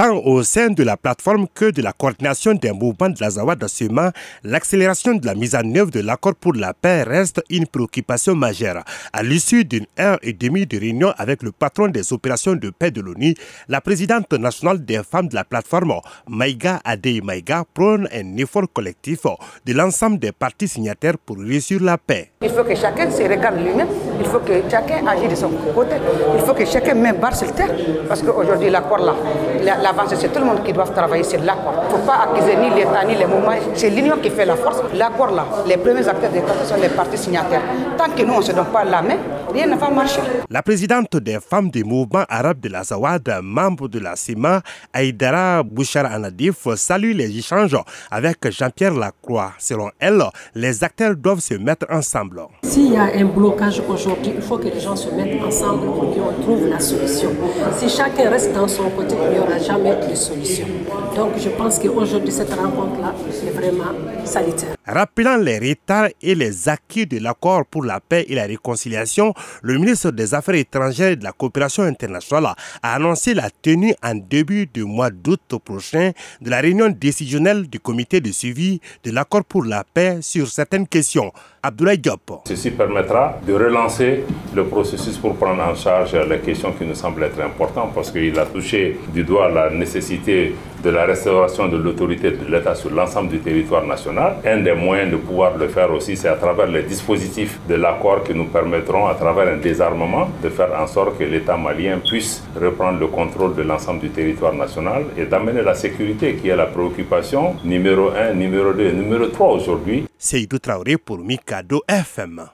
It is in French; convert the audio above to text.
Tant au sein de la plateforme que de la coordination des mouvements de la Zawad Sema, l'accélération de la mise en œuvre de l'accord pour la paix reste une préoccupation majeure. À l'issue d'une heure et demie de réunion avec le patron des opérations de paix de l'ONU, la présidente nationale des femmes de la plateforme, Maïga Adey Maïga, prône un effort collectif de l'ensemble des partis signataires pour réussir la paix. Il faut que chacun se regarde lui-même, il faut que chacun agisse de son côté, il faut que chacun mette barre sur terre, parce qu'aujourd'hui l'accord là, c'est tout le monde qui doit travailler sur l'accord. Il ne faut pas accuser ni l'État ni les mouvements. C'est l'union qui fait la force. L'accord là, les premiers acteurs de l'accord sont les partis signataires. Tant que nous, on ne se donne pas la main, rien ne va marcher. La présidente des femmes du mouvement arabe de la Zawad, membre de la CIMA, Aïdara Bouchar Anadif, salue les échanges avec Jean-Pierre Lacroix. Selon elle, les acteurs doivent se mettre ensemble. S'il y a un blocage aujourd'hui, il faut que les gens se mettent ensemble pour qu'on trouve la solution. Si chacun reste dans son côté, il n'y aura jamais de solution. Donc je pense qu'aujourd'hui, cette rencontre-là est vraiment salutaire. Rappelant les retards et les acquis de l'accord pour la paix et la réconciliation, le ministre des Affaires étrangères et de la coopération internationale a annoncé la tenue en début du mois d'août prochain de la réunion décisionnelle du comité de suivi de l'accord pour la paix sur certaines questions. Abdoulaye Diop. Ceci permettra de relancer le processus pour prendre en charge les questions qui nous semblent être importantes parce qu'il a touché du doigt la nécessité de la restauration de l'autorité de l'État sur l'ensemble du territoire national. Un des moyens de pouvoir le faire aussi, c'est à travers les dispositifs de l'accord qui nous permettront, à travers un désarmement, de faire en sorte que l'État malien puisse reprendre le contrôle de l'ensemble du territoire national et d'amener la sécurité qui est la préoccupation numéro 1, numéro 2, numéro 3 aujourd'hui. Seydou Traoré pour Cadeau FM.